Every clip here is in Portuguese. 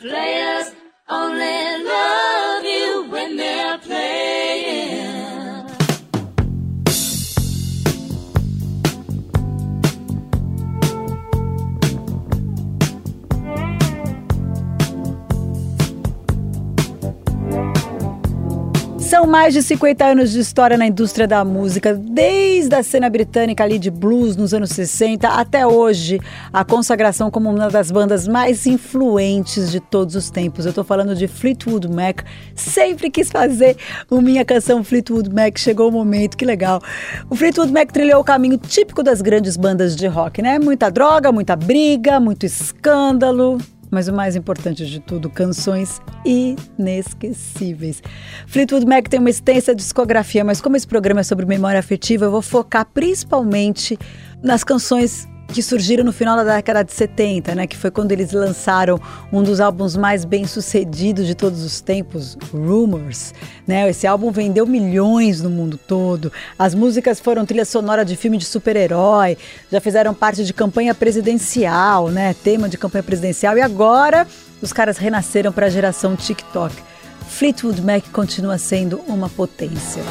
only São mais de 50 anos de história na indústria da música, desde a cena britânica ali de blues nos anos 60 até hoje, a consagração como uma das bandas mais influentes de todos os tempos. Eu tô falando de Fleetwood Mac. Sempre quis fazer o minha canção Fleetwood Mac, chegou o momento, que legal. O Fleetwood Mac trilhou o caminho típico das grandes bandas de rock, né? Muita droga, muita briga, muito escândalo, mas o mais importante de tudo, canções inesquecíveis. Fleetwood Mac tem uma extensa discografia, mas como esse programa é sobre memória afetiva, eu vou focar principalmente nas canções que surgiram no final da década de 70, né, que foi quando eles lançaram um dos álbuns mais bem-sucedidos de todos os tempos, Rumors, né? Esse álbum vendeu milhões no mundo todo. As músicas foram trilha sonora de filme de super-herói, já fizeram parte de campanha presidencial, né? Tema de campanha presidencial e agora os caras renasceram para a geração TikTok. Fleetwood Mac continua sendo uma potência.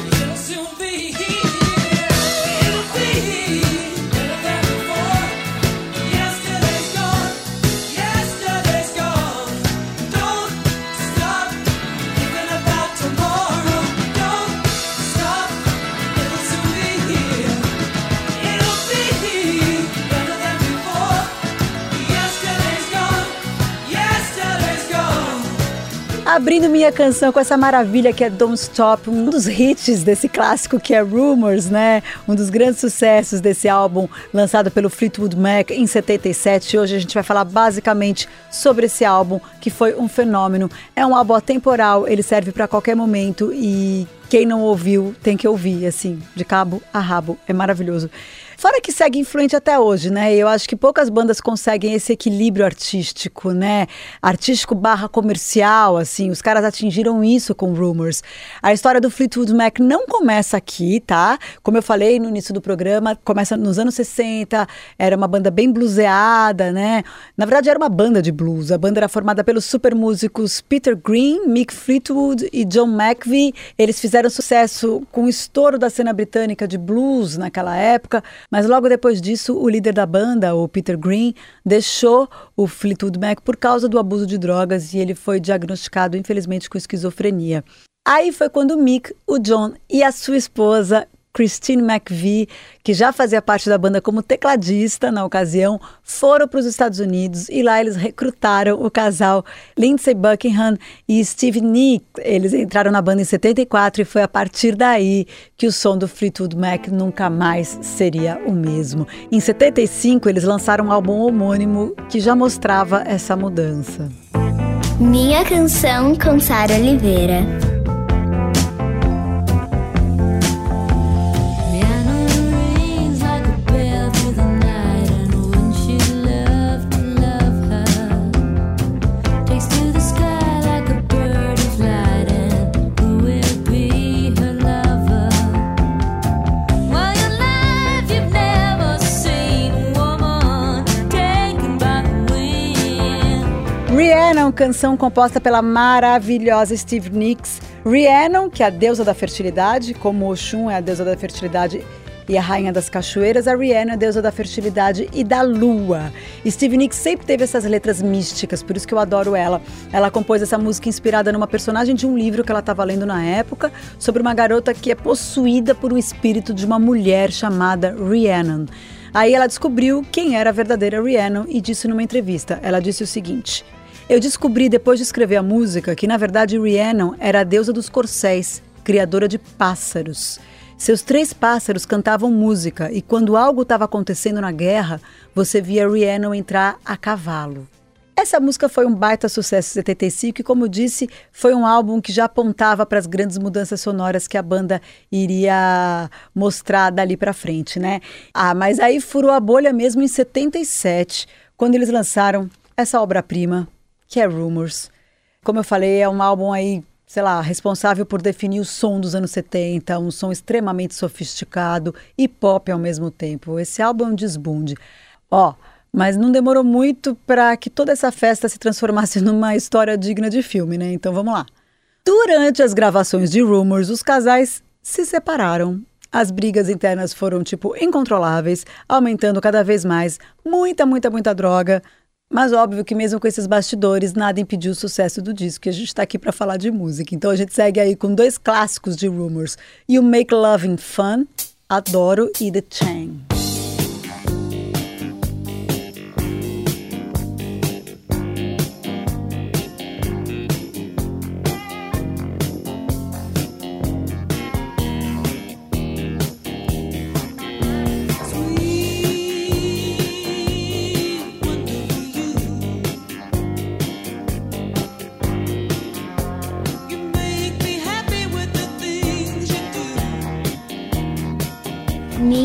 Abrindo minha canção com essa maravilha que é Don't Stop, um dos hits desse clássico que é Rumors, né? Um dos grandes sucessos desse álbum lançado pelo Fleetwood Mac em 77. Hoje a gente vai falar basicamente sobre esse álbum que foi um fenômeno. É um álbum atemporal, ele serve para qualquer momento e quem não ouviu tem que ouvir, assim, de cabo a rabo. É maravilhoso. Fora que segue influente até hoje, né? Eu acho que poucas bandas conseguem esse equilíbrio artístico, né? Artístico barra comercial, assim. Os caras atingiram isso com Rumors. A história do Fleetwood Mac não começa aqui, tá? Como eu falei no início do programa, começa nos anos 60, era uma banda bem bluseada, né? Na verdade, era uma banda de blues. A banda era formada pelos super músicos Peter Green, Mick Fleetwood e John McVie. Eles fizeram sucesso com o estouro da cena britânica de blues naquela época, mas logo depois disso, o líder da banda, o Peter Green, deixou o Fleetwood Mac por causa do abuso de drogas e ele foi diagnosticado, infelizmente, com esquizofrenia. Aí foi quando o Mick, o John e a sua esposa Christine McVie, que já fazia parte da banda como tecladista na ocasião, foram para os Estados Unidos e lá eles recrutaram o casal Lindsey Buckingham e Steve Nick. Eles entraram na banda em 74 e foi a partir daí que o som do Fleetwood Mac nunca mais seria o mesmo. Em 75 eles lançaram um álbum homônimo que já mostrava essa mudança. Minha canção com Sara Oliveira. Rhiannon, canção composta pela maravilhosa Steve Nicks. Rhiannon, que é a deusa da fertilidade, como Oxum é a deusa da fertilidade e a rainha das cachoeiras, a Rhiannon é a deusa da fertilidade e da lua. Steve Nicks sempre teve essas letras místicas, por isso que eu adoro ela. Ela compôs essa música inspirada numa personagem de um livro que ela estava lendo na época, sobre uma garota que é possuída por um espírito de uma mulher chamada Rhiannon. Aí ela descobriu quem era a verdadeira Rhiannon e disse numa entrevista. Ela disse o seguinte: Eu descobri depois de escrever a música que na verdade Rhiannon era a deusa dos corcéis, criadora de pássaros. Seus três pássaros cantavam música e quando algo estava acontecendo na guerra, você via Rhiannon entrar a cavalo. Essa música foi um baita sucesso em 75 e, como disse, foi um álbum que já apontava para as grandes mudanças sonoras que a banda iria mostrar dali para frente, né? Ah, mas aí furou a bolha mesmo em 77, quando eles lançaram essa obra-prima, que é Rumors. Como eu falei, é um álbum aí, sei lá, responsável por definir o som dos anos 70, um som extremamente sofisticado e pop ao mesmo tempo. Esse álbum é um desbunde. Ó, mas não demorou muito para que toda essa festa se transformasse numa história digna de filme, né? Então vamos lá. Durante as gravações de Rumors, os casais se separaram. As brigas internas foram, tipo, incontroláveis, aumentando cada vez mais. Muita, muita, muita droga. Mas óbvio que mesmo com esses bastidores, nada impediu o sucesso do disco. E a gente está aqui para falar de música. Então a gente segue aí com dois clássicos de Rumors. You Make Loving Fun, Adoro, e The Chain.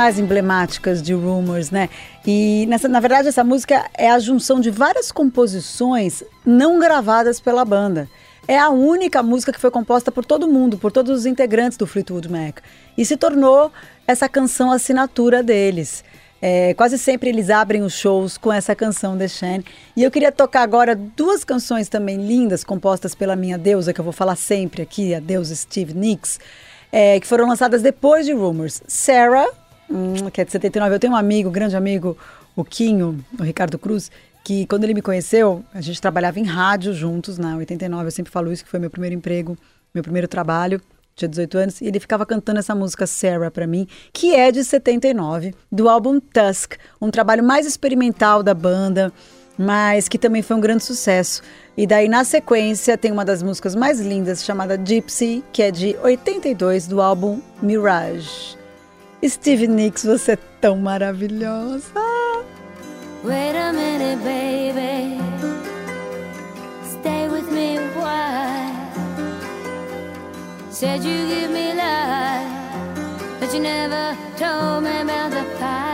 Mais emblemáticas de Rumors, né? E nessa, na verdade essa música é a junção de várias composições não gravadas pela banda. É a única música que foi composta por todo mundo, por todos os integrantes do Fleetwood Mac. E se tornou essa canção assinatura deles. É, quase sempre eles abrem os shows com essa canção The Shane. E eu queria tocar agora duas canções também lindas, compostas pela minha deusa, que eu vou falar sempre aqui, a deusa Steve Nicks, é, que foram lançadas depois de Rumors. Sarah, hum, que é de 79. Eu tenho um amigo, grande amigo, o Quinho, o Ricardo Cruz, que quando ele me conheceu, a gente trabalhava em rádio juntos na 89. Eu sempre falo isso, que foi meu primeiro emprego, meu primeiro trabalho. Tinha 18 anos, e ele ficava cantando essa música Sarah pra mim, que é de 79, do álbum Tusk, um trabalho mais experimental da banda, mas que também foi um grande sucesso. E daí, na sequência, tem uma das músicas mais lindas, chamada Gypsy, que é de 82, do álbum Mirage. Steve Nicks, você é tão maravilhosa! Wait a minute, baby. Stay with me a while. Said you give me life, but you never told me about the fire.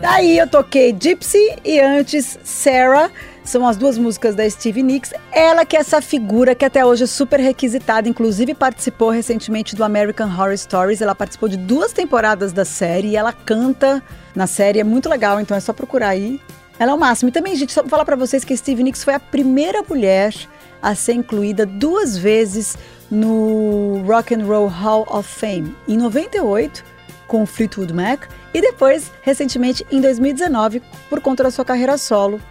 Daí eu toquei Gypsy e antes Sarah. São as duas músicas da Stevie Nicks. Ela que é essa figura que até hoje é super requisitada, inclusive participou recentemente do American Horror Stories. Ela participou de duas temporadas da série e ela canta na série, é muito legal, então é só procurar aí. Ela é o máximo. E também, gente, só pra falar pra vocês que a Stevie Nicks foi a primeira mulher a ser incluída duas vezes no Rock and Roll Hall of Fame. Em 98, com Fleetwood Mac, e depois, recentemente, em 2019, por conta da sua carreira solo.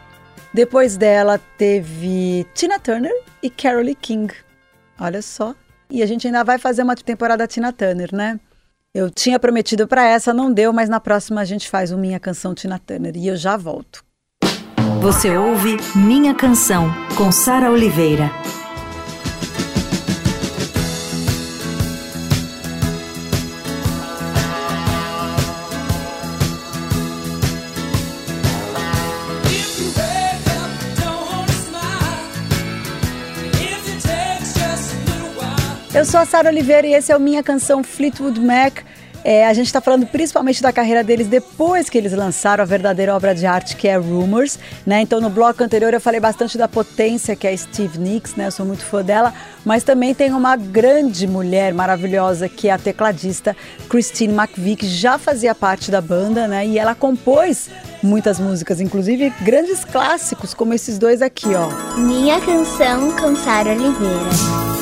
Depois dela, teve Tina Turner e Carole King. Olha só. E a gente ainda vai fazer uma temporada Tina Turner, né? Eu tinha prometido pra essa, não deu, mas na próxima a gente faz o Minha Canção Tina Turner. E eu já volto. Você ouve Minha Canção, com Sara Oliveira. Eu sou a Sara Oliveira e esse é o Minha Canção Fleetwood Mac. É, a gente está falando principalmente da carreira deles depois que eles lançaram a verdadeira obra de arte que é Rumors, né? Então no bloco anterior eu falei bastante da potência que é Steve Nicks, né? Eu sou muito fã dela, mas também tem uma grande mulher maravilhosa que é a tecladista Christine McVie, que já fazia parte da banda, né? E ela compôs muitas músicas, inclusive grandes clássicos como esses dois aqui, ó. Minha canção com Sara Oliveira.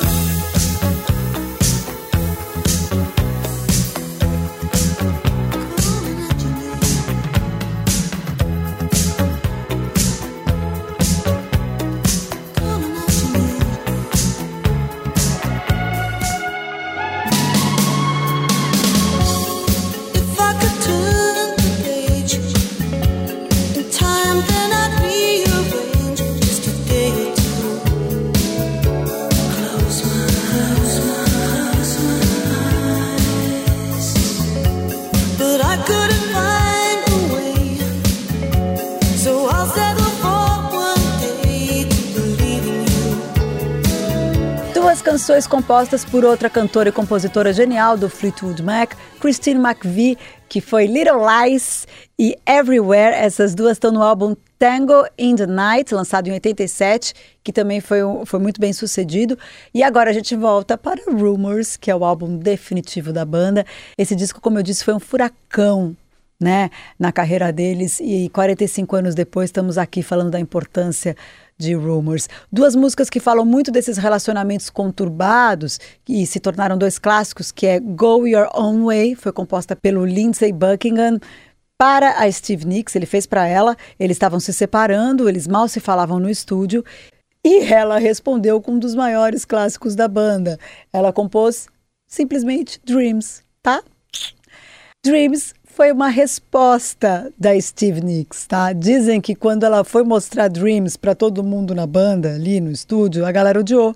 Canções compostas por outra cantora e compositora genial do Fleetwood Mac, Christine McVie, que foi Little Lies e Everywhere. Essas duas estão no álbum Tango in the Night, lançado em 87, que também foi, foi muito bem sucedido. E agora a gente volta para Rumors, que é o álbum definitivo da banda. Esse disco, como eu disse, foi um furacão né, na carreira deles e 45 anos depois estamos aqui falando da importância de Rumors. Duas músicas que falam muito desses relacionamentos conturbados e se tornaram dois clássicos, que é Go Your Own Way, foi composta pelo Lindsey Buckingham para a Steve Nicks, ele fez para ela, eles estavam se separando, eles mal se falavam no estúdio, e ela respondeu com um dos maiores clássicos da banda. Ela compôs simplesmente Dreams, tá? Dreams foi uma resposta da Steve Nicks, tá? Dizem que quando ela foi mostrar Dreams para todo mundo na banda, ali no estúdio, a galera odiou.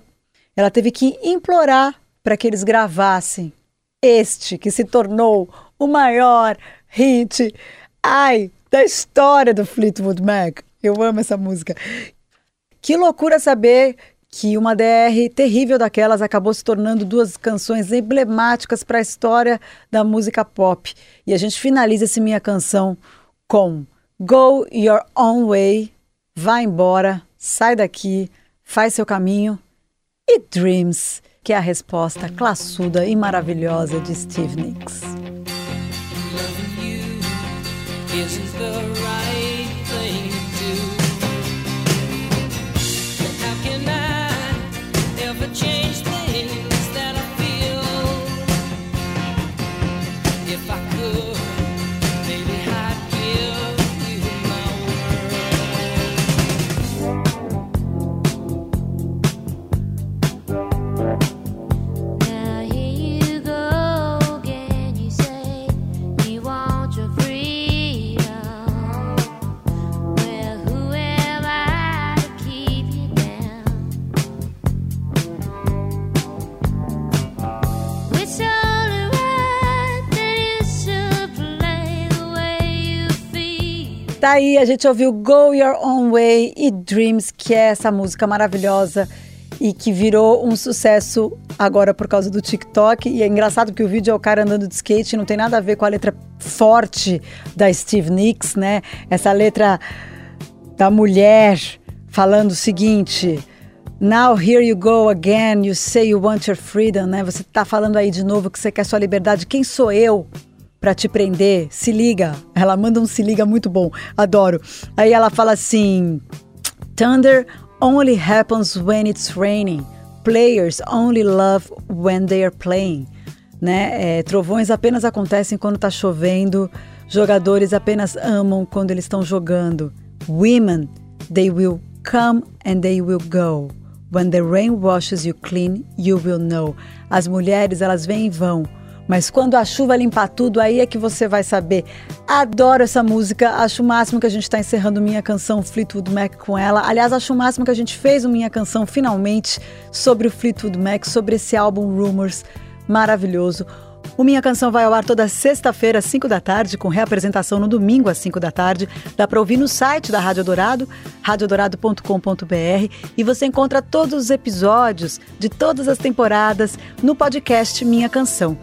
Ela teve que implorar para que eles gravassem este que se tornou o maior hit, ai, da história do Fleetwood Mac. Eu amo essa música. Que loucura saber que uma DR terrível daquelas acabou se tornando duas canções emblemáticas para a história da música pop. E a gente finaliza esse minha canção com Go Your Own Way, vá embora, sai daqui, faz seu caminho e Dreams, que é a resposta classuda e maravilhosa de Steve Nicks. Aí, a gente ouviu Go Your Own Way e Dreams, que é essa música maravilhosa e que virou um sucesso agora por causa do TikTok. E é engraçado que o vídeo é o cara andando de skate, não tem nada a ver com a letra forte da Steve Nicks, né? Essa letra da mulher falando o seguinte. Now here you go again, you say you want your freedom, né? Você tá falando aí de novo que você quer sua liberdade. Quem sou eu para te prender? Se liga. Ela manda um se liga muito bom. Adoro. Aí ela fala assim: Thunder only happens when it's raining. Players only love when they are playing. Né? É, trovões apenas acontecem quando está chovendo. Jogadores apenas amam quando eles estão jogando. Women, they will come and they will go. When the rain washes you clean, you will know. As mulheres, elas vêm e vão. Mas quando a chuva limpar tudo, aí é que você vai saber. Adoro essa música, acho o máximo que a gente está encerrando Minha Canção Fleetwood Mac com ela. Aliás, acho o máximo que a gente fez Minha Canção finalmente sobre o Fleetwood Mac, sobre esse álbum Rumors maravilhoso. O Minha Canção vai ao ar toda sexta-feira, às 5 da tarde, com reapresentação no domingo, às 5 da tarde. Dá para ouvir no site da Rádio Dourado, radiodorado.com.br. E você encontra todos os episódios de todas as temporadas no podcast Minha Canção.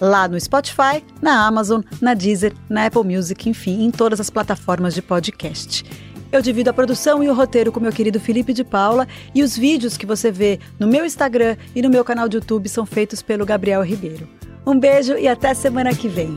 Lá no Spotify, na Amazon, na Deezer, na Apple Music, enfim, em todas as plataformas de podcast. Eu divido a produção e o roteiro com meu querido Felipe de Paula e os vídeos que você vê no meu Instagram e no meu canal de YouTube são feitos pelo Gabriel Ribeiro. Um beijo e até semana que vem.